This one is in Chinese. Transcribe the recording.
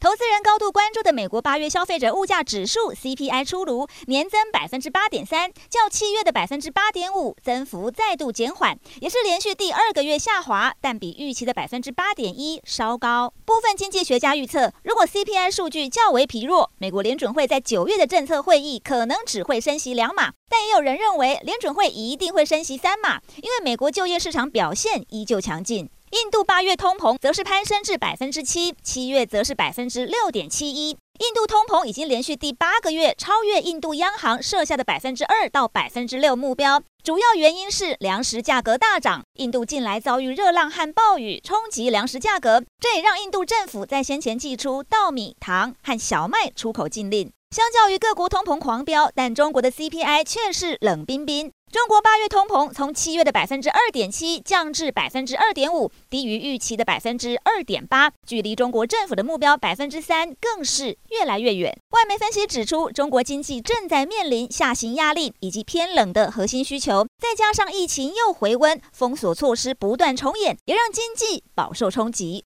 投资人高度关注的美国八月消费者物价指数 CPI 出炉，年增百分之八点三，较七月的百分之八点五增幅再度减缓，也是连续第二个月下滑，但比预期的百分之八点一稍高。部分经济学家预测，如果 CPI 数据较为疲弱，美国联准会在九月的政策会议可能只会升息两码，但也有人认为联准会一定会升息三码，因为美国就业市场表现依旧强劲。印度八月通膨则是攀升至百分之七，七月则是百分之六点七一。印度通膨已经连续第八个月超越印度央行设下的百分之二到百分之六目标，主要原因是粮食价格大涨。印度近来遭遇热浪和暴雨，冲击粮食价格，这也让印度政府在先前祭出稻米、糖和小麦出口禁令。相较于各国通膨狂飙，但中国的 CPI 却是冷冰冰。中国八月通膨从七月的百分之二点七降至百分之二点五，低于预期的百分之二点八，距离中国政府的目标百分之三更是越来越远。外媒分析指出，中国经济正在面临下行压力以及偏冷的核心需求，再加上疫情又回温，封锁措施不断重演，也让经济饱受冲击。